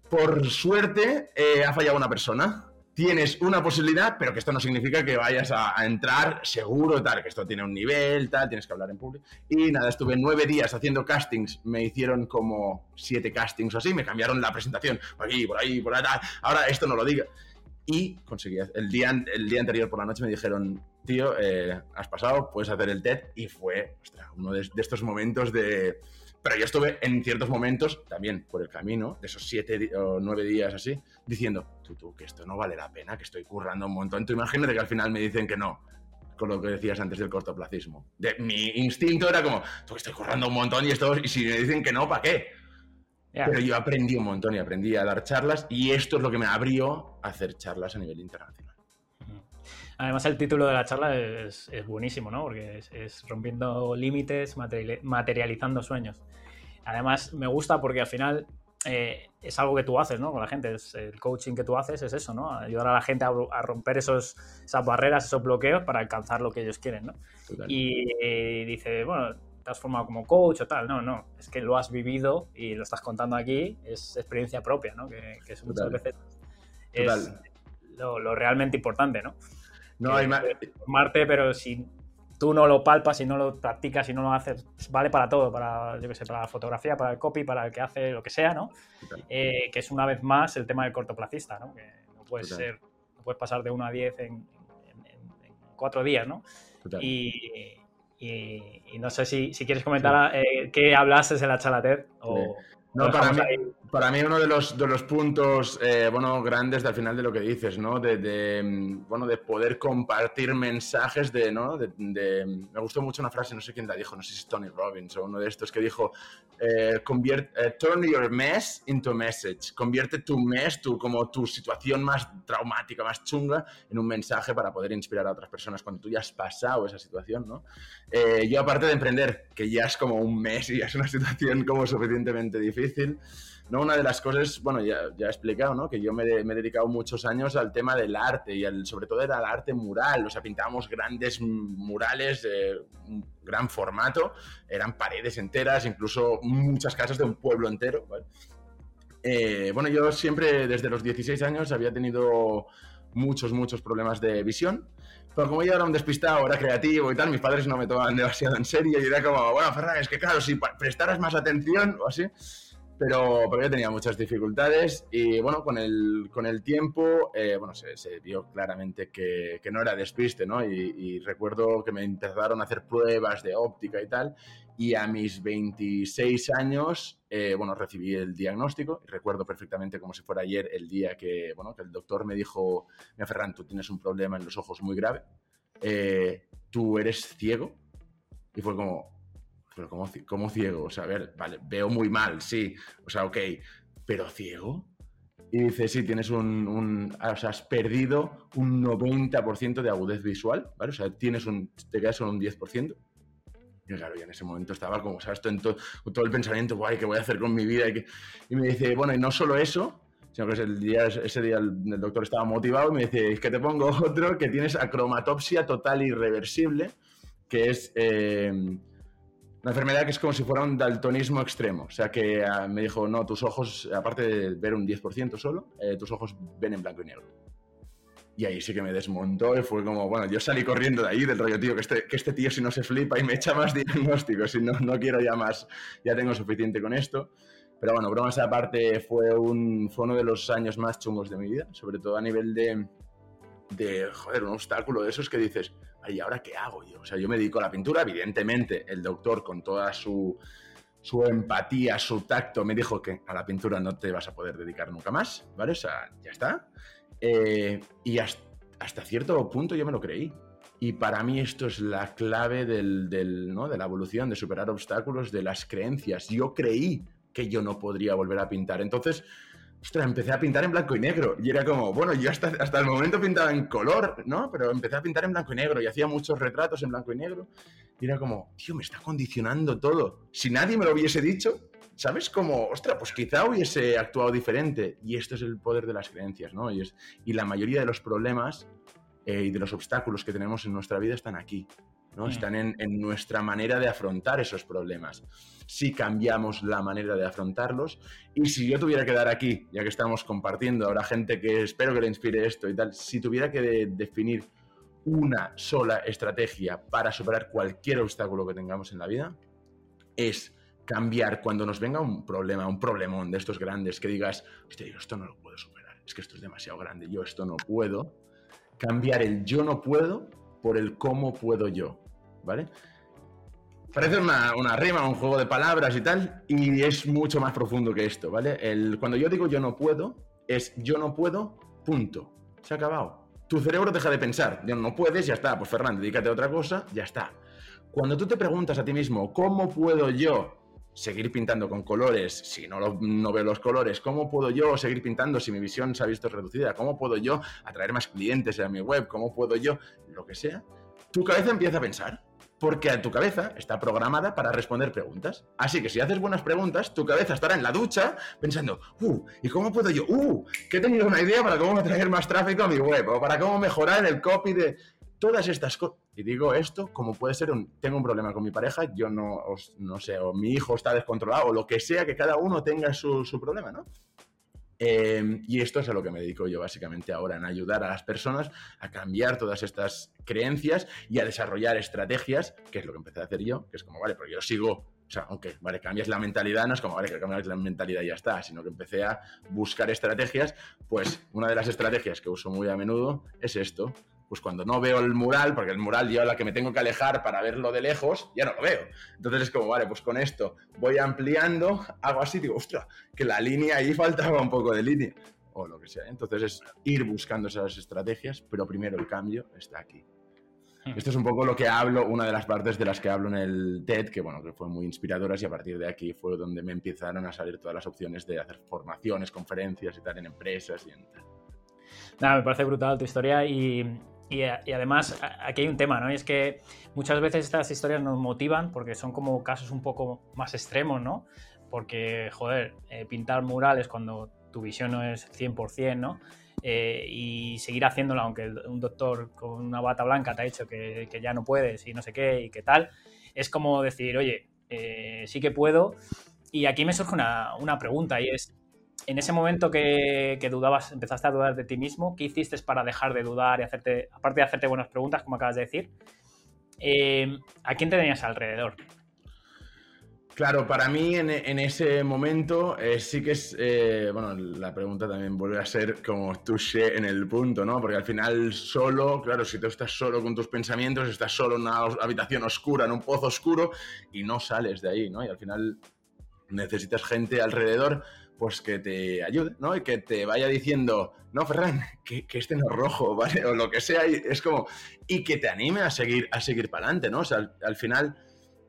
por suerte, eh, ha fallado una persona tienes una posibilidad, pero que esto no significa que vayas a, entrar seguro, tal, que esto tiene un nivel, tal, tienes que hablar en público. Y nada, estuve nueve días haciendo castings, me hicieron como siete castings o así, me cambiaron la presentación, por aquí, por ahí, por allá, ahora esto no lo diga. y conseguí, el día, el día anterior por la noche me dijeron, tío, eh, has pasado, puedes hacer el TED y fue ostras, uno de, estos momentos de... Pero yo estuve en ciertos momentos, también por el camino, de esos siete o nueve días así, diciendo, tú, tú, que esto no vale la pena, que estoy currando un montón. Tú imagínate que al final me dicen que no, con lo que decías antes del cortoplacismo. De, mi instinto era como, tú que estoy currando un montón y, esto, y si me dicen que no, ¿para qué? Pero yo aprendí un montón y aprendí a dar charlas y esto es lo que me abrió a hacer charlas a nivel internacional. Además, el título de la charla es, buenísimo, ¿no? Porque es, rompiendo límites, materializando sueños. Además, me gusta porque al final eh, es algo que tú haces, ¿no? Con la gente. el coaching que tú haces es eso, ¿no? Ayudar a la gente a, romper esos, esas barreras, esos bloqueos para alcanzar lo que ellos quieren, ¿no? Y, dice, bueno, te has formado como coach o tal. No, no. Es que lo has vivido y lo estás contando aquí. Es experiencia propia, ¿no? Que, que muchas veces es lo, lo realmente importante, ¿no? No hay más. Marte, pero si tú no lo palpas, si no lo practicas, si no lo haces, vale para todo, para, yo sé, para la fotografía, para el copy, para el que hace lo que sea, ¿no? Eh, que es una vez más el tema del cortoplacista, ¿no? Que no puedes ser, no puedes pasar de 1 a 10 en, cuatro días, ¿no? Y, y, no sé si, si quieres comentar eh, qué hablases en la charla TED o... No, para mí, para mí, uno de los, de los puntos eh, bueno, grandes al final de lo que dices, ¿no? De, mm, bueno, de poder compartir mensajes de, ¿no? De, me gustó mucho una frase, no sé quién la dijo, no sé si es Tony Robbins o uno de estos que dijo, eh, eh, turn your mess into a message, convierte tu mess, tu, como tu situación más traumática, más chunga, en un mensaje para poder inspirar a otras personas cuando tú ya has pasado esa situación, ¿no? yo aparte de emprender, que ya es como un mes y ya es una [laughs] situación como suficientemente difícil, ¿no? Una de las cosas, bueno, ya, ya he explicado, ¿no? Que yo me, he dedicado muchos años al tema del arte y el, sobre todo era el arte mural, o sea, pintábamos grandes murales de gran formato, eran paredes enteras, incluso muchas casas de un pueblo entero, eh, bueno, yo siempre desde los 16 años había tenido muchos, muchos problemas de visión. Pero como yo era un despistado, era creativo y tal, mis padres no me tomaban demasiado en serio y era como, bueno, Ferran, es que claro, si prestaras más atención o así, pero, pero yo tenía muchas dificultades y bueno, con el, con el tiempo, eh, bueno, se, se, vio claramente que, que, no era despiste, ¿no? Y, recuerdo que me empezaron a hacer pruebas de óptica y tal, y a mis 26 años, eh, bueno, recibí el diagnóstico y recuerdo perfectamente como si fuera ayer el día que, bueno, que el doctor me dijo, mira Ferran, tú tienes un problema en los ojos muy grave, eh, tú eres ciego, y fue como, pero ¿cómo, ciego? O sea, a ver, vale, veo muy mal, sí, o sea, ok, pero ciego. Y dice, sí, tienes un, o sea, has perdido un 90% de agudez visual, ¿vale? O sea, tienes un, te quedas con un 10%. Y claro, yo en ese momento estaba como, ¿sabes? Todo, en todo, el pensamiento, guay, ¿qué voy a hacer con mi vida? Y, y, me dice, bueno, y no solo eso, sino que el día, ese día el, doctor estaba motivado y me dice, es que te pongo [laughs] otro, que tienes acromatopsia total irreversible, que es... Eh, una enfermedad que es como si fuera un daltonismo extremo. O sea que ah, me dijo, no, tus ojos, aparte de ver un 10% solo, eh, tus ojos ven en blanco y negro. Y ahí sí que me desmontó y fue como, bueno, yo salí corriendo de ahí, del rollo, tío, que este, que este tío si no se flipa y me echa más [laughs] diagnósticos, si no, no quiero ya más, ya tengo suficiente con esto. Pero bueno, bromas aparte, fue, un, fue uno de los años más chungos de mi vida, sobre todo a nivel de, de, joder, un obstáculo de esos que dices, ¿y ahora qué hago yo? O sea, yo me dedico a la pintura, evidentemente el doctor con toda su, su empatía, su tacto, me dijo que a la pintura no te vas a poder dedicar nunca más, ¿vale? O sea, ya está. Eh, y hasta, cierto punto yo me lo creí. Y para mí esto es la clave del, del, ¿no? de la evolución, de superar obstáculos, de las creencias. Yo creí que yo no podría volver a pintar. Entonces, ostras, empecé a pintar en blanco y negro. Y era como, bueno, yo hasta, hasta el momento pintaba en color, ¿no? Pero empecé a pintar en blanco y negro y hacía muchos retratos en blanco y negro. Y era como, tío, me está condicionando todo. Si nadie me lo hubiese dicho, ¿sabes? Como, ostras, pues quizá hubiese actuado diferente. Y esto es el poder de las creencias, ¿no? Y, es, y la mayoría de los problemas eh, y de los obstáculos que tenemos en nuestra vida están aquí. ¿No? Mm. Están en, en, nuestra manera de afrontar esos problemas. Si cambiamos la manera de afrontarlos y si yo tuviera que dar aquí, ya que estamos compartiendo ahora gente que espero que le inspire esto y tal, si tuviera que definir una sola estrategia para superar cualquier obstáculo que tengamos en la vida, es cambiar cuando nos venga un problema, un problemón de estos grandes, que digas, hostia, yo esto no lo puedo superar. es que esto es demasiado grande, yo esto no puedo, cambiar el yo no puedo por el cómo puedo yo, ¿vale? Parece una, una, rima, un juego de palabras y tal, y es mucho más profundo que esto, ¿vale? Cuando yo digo yo no puedo, es yo no puedo, punto. Se ha acabado. Tu cerebro deja de pensar, ya no puedes, ya está, pues Fernando, dedícate a otra cosa, ya está. Cuando tú te preguntas a ti mismo, ¿cómo puedo yo seguir pintando con colores si no, no veo los colores? ¿Cómo puedo yo seguir pintando si mi visión se ha visto reducida? ¿Cómo puedo yo atraer más clientes a mi web? ¿Cómo puedo yo? Lo que sea. Tu cabeza empieza a pensar porque tu cabeza está programada para responder preguntas. Así que si haces buenas preguntas, tu cabeza estará en la ducha pensando, uh, ¿y cómo puedo yo? Uh, que he tenido una idea para cómo atraer más tráfico a mi web o para cómo mejorar el copy de todas estas cosas. Y digo esto como puede ser un, tengo un problema con mi pareja, yo no, no sé, o mi hijo está descontrolado, o lo que sea, que cada uno tenga su, su problema, ¿no? Em, y esto es a lo que me dedico yo básicamente ahora, en ayudar a las personas a cambiar todas estas creencias y a desarrollar estrategias, que es lo que empecé a hacer yo, que es como, vale, porque yo sigo, o sea, aunque, vale, cambias la mentalidad, no es como, vale, que cambias la mentalidad y ya está, sino que empecé a buscar estrategias, pues una de las estrategias que uso muy a menudo es esto, pues cuando no veo el mural, porque el mural yo a la que me tengo que alejar para verlo de lejos, ya no lo veo. Entonces es como, vale, pues con esto voy ampliando, hago así, digo, ostras, que la línea ahí faltaba un poco de línea, o lo que sea. Entonces es ir buscando esas estrategias, pero primero el cambio está aquí. Hmm. Esto es un poco lo que hablo, una de las partes de las que hablo en el TED, que bueno, que fue muy inspiradoras y a partir de aquí fue donde me empezaron a salir todas las opciones de hacer formaciones, conferencias y tal en empresas y en tal. Nada, me parece brutal tu historia y y, además, aquí hay un tema, ¿no? Y es que muchas veces estas historias nos motivan porque son como casos un poco más extremos, ¿no? Porque, joder, eh, pintar murales cuando tu visión no es 100%, ¿no? Eh, y seguir haciéndolo aunque un doctor con una bata blanca te ha dicho que, ya no puedes y no sé qué y qué tal, es como decir, oye, eh, sí que puedo. Y aquí me surge una, una pregunta y es, en ese momento que, dudabas, empezaste a dudar de ti mismo, ¿qué hiciste para dejar de dudar y hacerte, aparte de hacerte buenas preguntas, como acabas de decir, eh, ¿a quién te tenías alrededor? Claro, para mí en, ese momento eh, sí que es, eh, bueno, la pregunta también vuelve a ser como touché en el punto, ¿no? Porque al final solo, claro, si tú estás solo con tus pensamientos, estás solo en una habitación oscura, en un pozo oscuro y no sales de ahí, ¿no? Y al final necesitas gente alrededor pues que te ayude, ¿no? Y que te vaya diciendo, no, Ferran, que, este no es rojo, [laughs] ¿vale? O lo que sea, y es como, y que te anime a seguir, a seguir para adelante, ¿no? O sea, al, final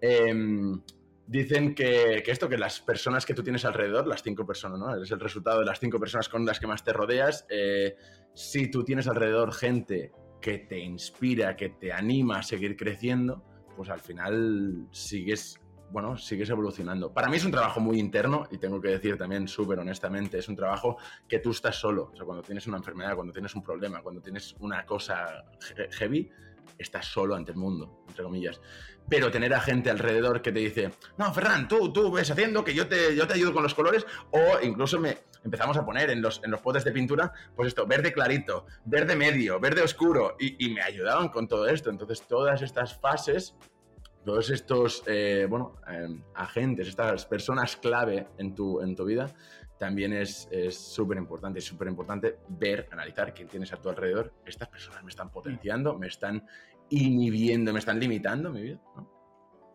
em, dicen que, esto, que las personas que tú tienes alrededor, las cinco personas, ¿no? Es el resultado de las cinco personas con las que más te rodeas. Eh, si tú tienes alrededor gente que te inspira, que te anima a seguir creciendo, pues al final sigues bueno, sigues evolucionando. Para mí es un trabajo muy interno y tengo que decir también súper honestamente, es un trabajo que tú estás solo. O sea, cuando tienes una enfermedad, cuando tienes un problema, cuando tienes una cosa heavy, estás solo ante el mundo, entre comillas. Pero tener a gente alrededor que te dice, no, Ferran, tú, tú ves haciendo que yo te, yo te ayudo con los colores, o incluso me empezamos a poner en los, en los potes de pintura, pues esto, verde clarito, verde medio, verde oscuro, y, y me ayudaban con todo esto. Entonces, todas estas fases todos estos eh, bueno, em, agentes, estas personas clave en tu, en tu vida, también es súper importante. Es súper importante ver, analizar quién tienes a tu alrededor. Estas personas me están potenciando, me están inhibiendo, me están limitando mi vida.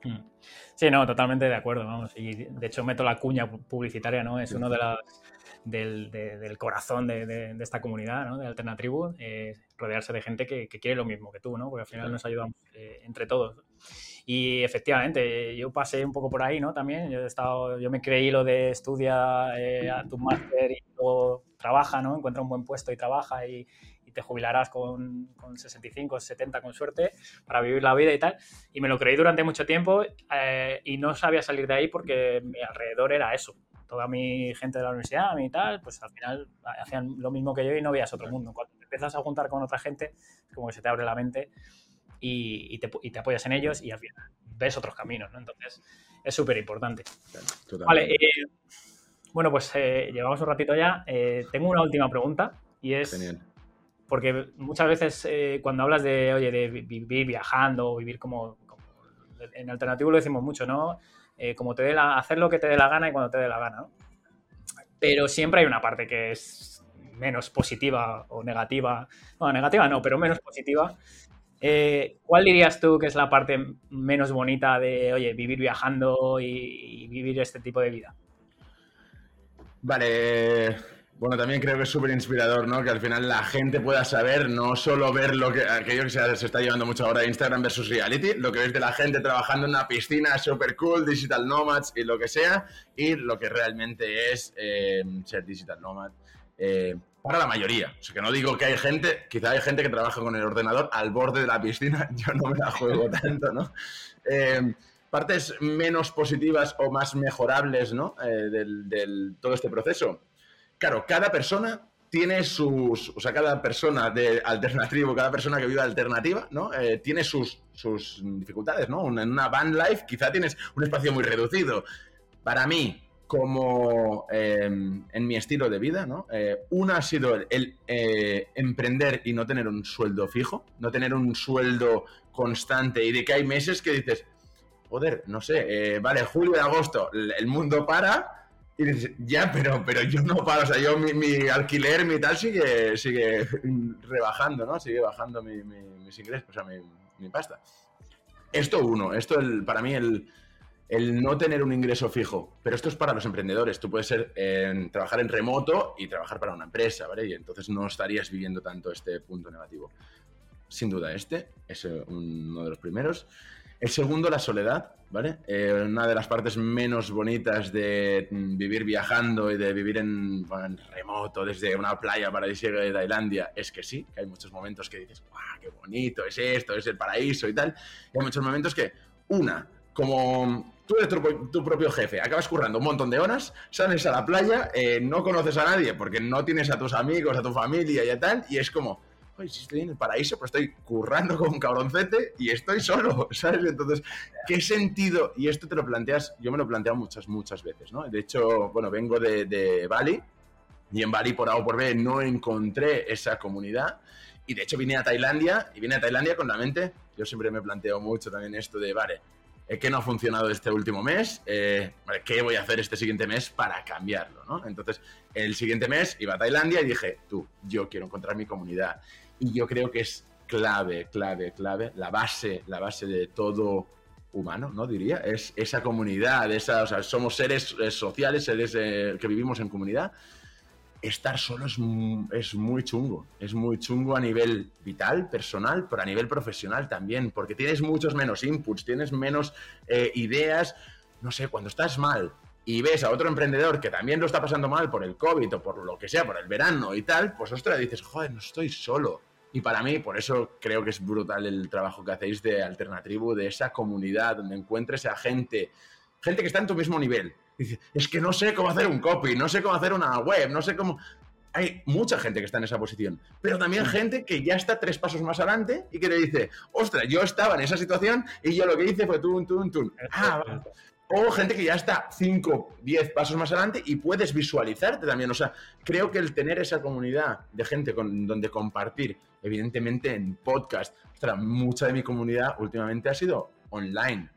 Hmm. Sí, no, totalmente de acuerdo, vamos. Y de hecho meto la cuña publicitaria, ¿no? Es uno de las del, corazón de, esta comunidad, ¿no? De Alternatribu, eh, rodearse de gente que, quiere lo mismo que tú, ¿no? Porque al final nos ayudamos eh, entre todos. Y efectivamente, yo pasé un poco por ahí, ¿no? También, yo he estado, yo me creí lo de estudia eh, a tu máster y luego trabaja, ¿no? Encuentra un buen puesto y trabaja y, te jubilarás con, con, 65, 70 con suerte para vivir la vida y tal. Y me lo creí durante mucho tiempo eh, y no sabía salir de ahí porque mi alrededor era eso. Toda mi gente de la universidad, mi tal, pues al final hacían lo mismo que yo y no veías otro mundo. Cuando te empiezas a juntar con otra gente, como que se te abre la mente y, te, apoyas en ellos y al final ves otros caminos, ¿no? Entonces, es súper importante. vale, eh, bueno, pues eh, llevamos un ratito ya. Eh, tengo una última pregunta y es... Porque muchas veces cuando hablas de, oye, de vivir viajando o vivir como, En alternativo lo decimos mucho, ¿no? como te dé la... Hacer lo que te dé la gana y cuando te dé la gana, ¿no? Pero siempre hay una parte que es menos positiva o negativa, no, negativa no, pero menos positiva, eh, ¿cuál dirías tú que es la parte menos bonita de, oye, vivir viajando y vivir este tipo de vida? Vale, bueno, también creo que es súper inspirador, ¿no? Que al final la gente pueda saber, no solo ver lo que, aquello que se, está llevando mucho ahora, Instagram versus reality, lo que ves de la gente trabajando en una piscina súper cool, digital nomads y lo que sea, y lo que realmente es eh, ser digital nomad. Eh, para la mayoría. O sea, que no digo que hay gente, quizá hay gente que trabaja con el ordenador al borde de la piscina, [laughs] yo no me la juego [laughs] tanto, ¿no? Eh, partes menos positivas o más mejorables, ¿no? del, del, todo este proceso claro, cada persona tiene sus, o sea, cada persona de alternativo, cada persona que vive alternativa, ¿no? Eh, tiene sus, sus dificultades, ¿no? En una van life quizá tienes un espacio muy reducido. Para mí, como em, en mi estilo de vida, ¿no? Eh, una ha sido el, eh, emprender y no tener un sueldo fijo, no tener un sueldo constante y de que hay meses que dices, joder, no sé, vale, julio y agosto, el mundo para, y dices, ya, pero, pero yo no paro, o sea, yo mi, alquiler, mi tal, sigue, sigue [laughs] rebajando, ¿no? Sigue bajando mis ingresos, o sea, mi, pasta. Esto uno, esto el, para mí el, el, no tener un ingreso fijo, pero esto es para los emprendedores, tú puedes trabajar en remoto y trabajar para una empresa, ¿vale? Y entonces no estarías viviendo tanto este punto negativo. Sin duda este es uno de los primeros. El segundo, la soledad, ¿vale? Eh, una de las partes menos bonitas de mm, vivir viajando y de vivir en, remoto desde una playa paradisíaca de Tailandia es que sí, que hay muchos momentos que dices, ¡guau, qué bonito es esto, es el paraíso y tal! Y hay muchos momentos que, una, como tú eres tu, propio jefe, acabas currando un montón de horas, sales a la playa, eh, no conoces a nadie porque no tienes a tus amigos, a tu familia y tal, y es como si estoy en el paraíso, pero estoy currando con un cabroncete y estoy solo, [laughs] ¿sabes? Entonces, ¿qué sentido? Y esto te lo planteas, yo me lo he planteado muchas, muchas veces, ¿no? De hecho, bueno, vengo de, Bali y en Bali, por A o por B, no encontré esa comunidad. Y de hecho vine a Tailandia y vine a Tailandia con la mente, yo siempre me planteo mucho también esto de, vale, ¿qué no ha funcionado este último mes? Eh, ¿Qué voy a hacer este siguiente mes para cambiarlo? ¿no? Entonces, el siguiente mes iba a Tailandia y dije, tú, yo quiero encontrar mi comunidad y yo creo que es clave, clave, clave, la base, la base de todo humano, ¿no? Diría, es esa comunidad, esa, o sea, somos seres eh, sociales, seres eh, que vivimos en comunidad. Estar solo es, es, muy chungo, es muy chungo a nivel vital, personal, pero a nivel profesional también, porque tienes muchos menos inputs, tienes menos eh, ideas, no sé, cuando estás mal, y ves a otro emprendedor que también lo está pasando mal por el COVID o por lo que sea, por el verano y tal, pues ostras, dices, joder, no estoy solo. Y para mí, por eso creo que es brutal el trabajo que hacéis de Alternatribu, de esa comunidad donde encuentres a gente, gente que está en tu mismo nivel. Dice, es que no sé cómo hacer un copy, no sé cómo hacer una web, no sé cómo... Hay mucha gente que está en esa posición, pero también gente que ya está tres pasos más adelante y que le dice, ostras, yo estaba en esa situación y yo lo que hice fue tun, tun, tun. Ah, o gente que ya está 5, 10 pasos más adelante y puedes visualizarte también. O sea, creo que el tener esa comunidad de gente con, donde compartir, evidentemente en podcast, ostras, mucha de mi comunidad últimamente ha sido online.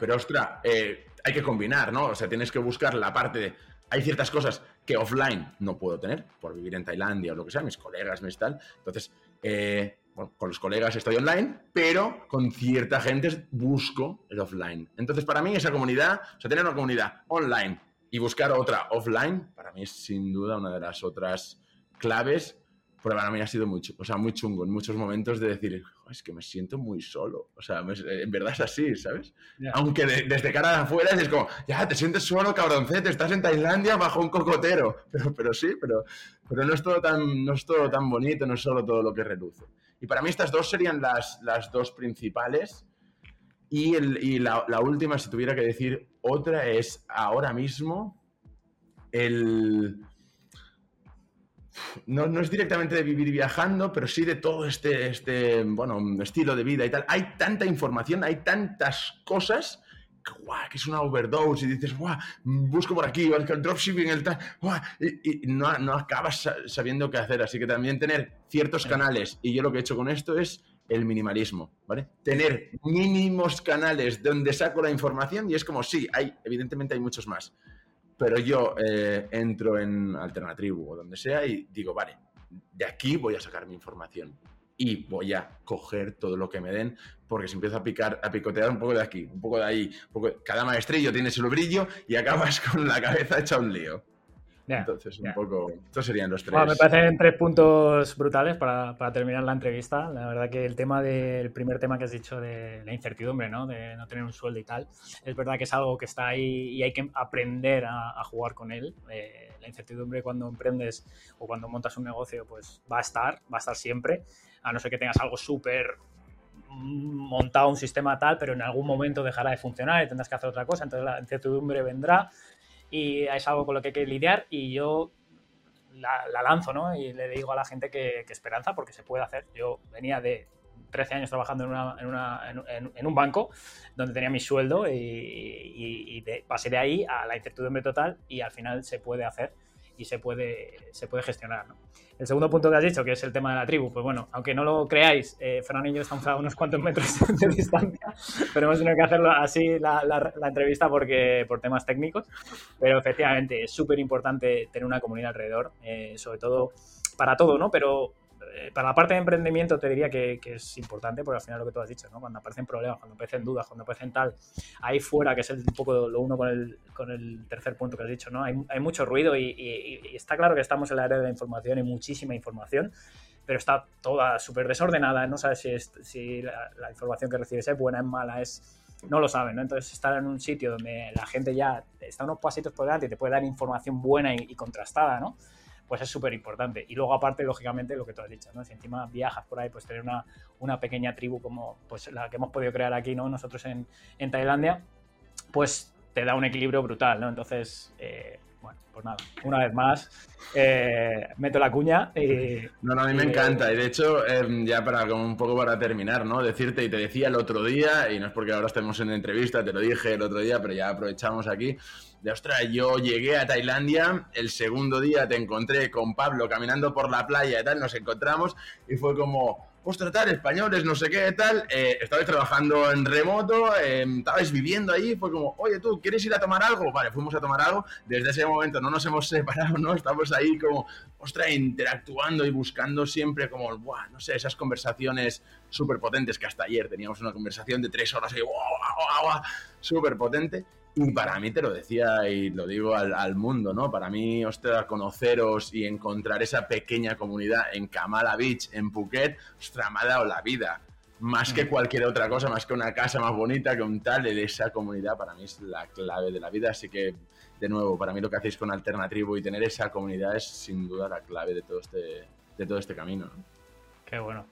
Pero, ostras, eh, hay que combinar, ¿no? O sea, tienes que buscar la parte de... Hay ciertas cosas que offline no puedo tener por vivir en Tailandia o lo que sea, mis colegas, mis tal. Entonces, eh, con los colegas estoy online, pero con cierta gente busco el offline. Entonces, para mí esa comunidad, o sea, tener una comunidad online y buscar otra offline, para mí es sin duda una de las otras claves pero para mí ha sido muy, o sea, muy chungo en muchos momentos de decir, es que me siento muy solo. O sea, en verdad es así, ¿sabes? Aunque desde cara de afuera es como, ya, te sientes solo, cabroncete, estás en Tailandia bajo un cocotero. [laughs] Pero, pero sí, pero, pero no, es todo tan, no es todo tan bonito, no es solo todo lo que reluce. Y para mí estas dos serían las, las dos principales. Y, el, y la, la última, si tuviera que decir otra, es ahora mismo el no, no, es directamente de vivir viajando, pero sí de todo este, este bueno, estilo de vida y tal. Hay tanta información, hay tantas cosas que, que es una overdose y dices, guau, busco por aquí, el dropshipping, el tal, y, no, no, acabas sabiendo qué hacer. Así que también tener ciertos canales, y yo lo que he hecho con esto es el minimalismo, ¿vale? Tener mínimos canales donde saco la información y es como, sí, hay, evidentemente hay muchos más pero yo eh, entro en Alternatribu o donde sea y digo, vale, de aquí voy a sacar mi información y voy a coger todo lo que me den, porque si empiezo a picar, a picotear un poco de aquí, un poco de ahí, cada maestrillo tiene su brillo y acabas [laughs] con la cabeza hecha un lío. Entonces, un poco. Estos serían los tres. me parecen tres puntos brutales para, terminar la entrevista. La verdad que el tema del primer tema que has dicho de la incertidumbre, ¿no? De no tener un sueldo y tal, es verdad que es algo que está ahí y hay que aprender a, jugar con él. Eh, la incertidumbre cuando emprendes o cuando montas un negocio, pues va a estar, va a estar siempre, a no ser que tengas algo súper montado un sistema tal, pero en algún momento dejará de funcionar y tendrás que hacer otra cosa, entonces la incertidumbre vendrá y es algo con lo que hay que lidiar y yo la, lanzo, ¿no? Y le digo a la gente que, esperanza porque se puede hacer. Yo venía de 13 años trabajando en, una, en, una, en, un banco donde tenía mi sueldo y, y, pasé de ahí a la incertidumbre total y al final se puede hacer y se puede, se puede gestionar. ¿no? El segundo punto que has dicho, que es el tema de la tribu, pues bueno, aunque no lo creáis, eh, Fernando y yo estamos a unos cuantos metros [laughs] de distancia, pero hemos tenido que hacerlo así la, la, entrevista porque, por temas técnicos, pero efectivamente es súper importante tener una comunidad alrededor, eh, sobre todo para todo, ¿no? Pero para la parte de emprendimiento te diría que, es importante, porque al final lo que tú has dicho, ¿no? Cuando aparecen problemas, cuando aparecen dudas, cuando aparecen tal, ahí fuera, que es un poco lo uno con el, con el tercer punto que has dicho, ¿no? Hay, mucho ruido y, está claro que estamos en la área de la información y muchísima información, pero está toda súper desordenada, no sabes si, la, información que recibes es buena, es mala, es no lo saben, ¿no? Entonces estar en un sitio donde la gente ya está unos pasitos por delante y te puede dar información buena y contrastada, ¿no? Pues es súper importante. Y luego aparte, lógicamente, lo que tú has dicho, ¿no? Si encima viajas por ahí, pues tener una, una pequeña tribu como pues, la que hemos podido crear aquí, ¿no? Nosotros en, en Tailandia, pues te da un equilibrio brutal, ¿no? Entonces, eh, bueno, pues nada, una vez más, eh, meto la cuña y... No, no, a mí me encanta. Y de hecho, em, ya para como un poco para terminar, ¿no? Decirte, y te decía el otro día, y no es porque ahora estemos en entrevista, te lo dije el otro día, pero ya aprovechamos aquí, de ostras, yo llegué a Tailandia, el segundo día te encontré con Pablo caminando por la playa y tal, nos encontramos y fue como, ostras, tal, españoles, no sé qué, tal, eh, estabais trabajando en remoto, eh, estabais viviendo ahí, fue como, oye, tú, ¿quieres ir a tomar algo? Vale, fuimos a tomar algo, desde ese momento no nos hemos [laughs] separado, ¿no? Estamos ahí como, ostras, interactuando y buscando siempre como, Buah, no sé, esas conversaciones súper potentes que hasta ayer teníamos una conversación de tres horas y, wow, súper potente. Y para mí, te lo decía y lo digo al, mundo, ¿no? Para mí, ostras, conoceros y encontrar esa pequeña comunidad en Kamala Beach, en Phuket, ostras, me ha dado la vida. Más que mm. cualquier otra cosa, más que una casa más bonita, que un tal, de esa comunidad para mí es la clave de la vida. Así que, de nuevo, para mí lo que hacéis con Alternatribu y tener esa comunidad es sin duda la clave de todo este, de todo este camino. Qué bueno.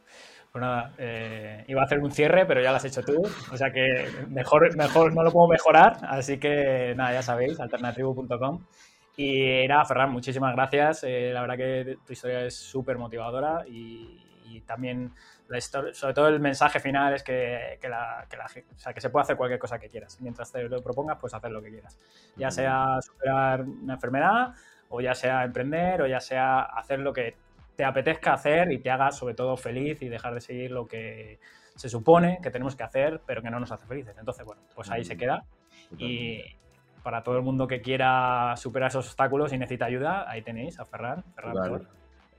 Pues nada, eh, iba a hacer un cierre, pero ya lo has hecho tú. O sea que mejor, mejor no lo puedo mejorar. Así que nada, ya sabéis, alternativo.com. Y nada, Ferran, muchísimas gracias. Eh, la verdad que tu historia es súper motivadora y, también, la historia, sobre todo el mensaje final es que, que, la, que, la, o sea, que se puede hacer cualquier cosa que quieras. Mientras te lo propongas, pues hacer lo que quieras. Ya sea superar una enfermedad, o ya sea emprender, o ya sea hacer lo que te apetezca hacer y te haga sobre todo feliz y dejar de seguir lo que se supone que tenemos que hacer, pero que no nos hace felices. Entonces, bueno, pues ahí se queda. Y para todo el mundo que quiera superar esos obstáculos y necesita ayuda, ahí tenéis a Ferran. Ferran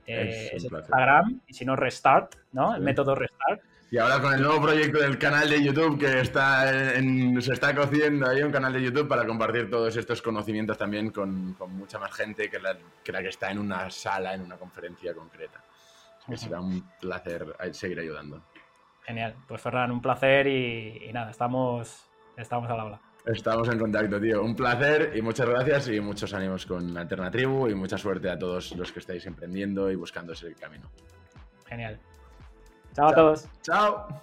eh, es, Instagram, y si no, Restart, ¿no? El método Restart. Y ahora con el nuevo proyecto del canal de YouTube que está se está cociendo ahí un canal de YouTube para compartir todos estos conocimientos también con, mucha más gente que la, que la, que está en una sala, en una conferencia concreta. Que será un placer seguir ayudando. Genial. Pues Ferran, un placer y, nada, estamos, estamos al habla. Estamos en contacto, tío. Un placer y muchas gracias y muchos ánimos con Alternatribu y mucha suerte a todos los que estáis emprendiendo y buscando ese camino. Genial. Chao a todos. Chao.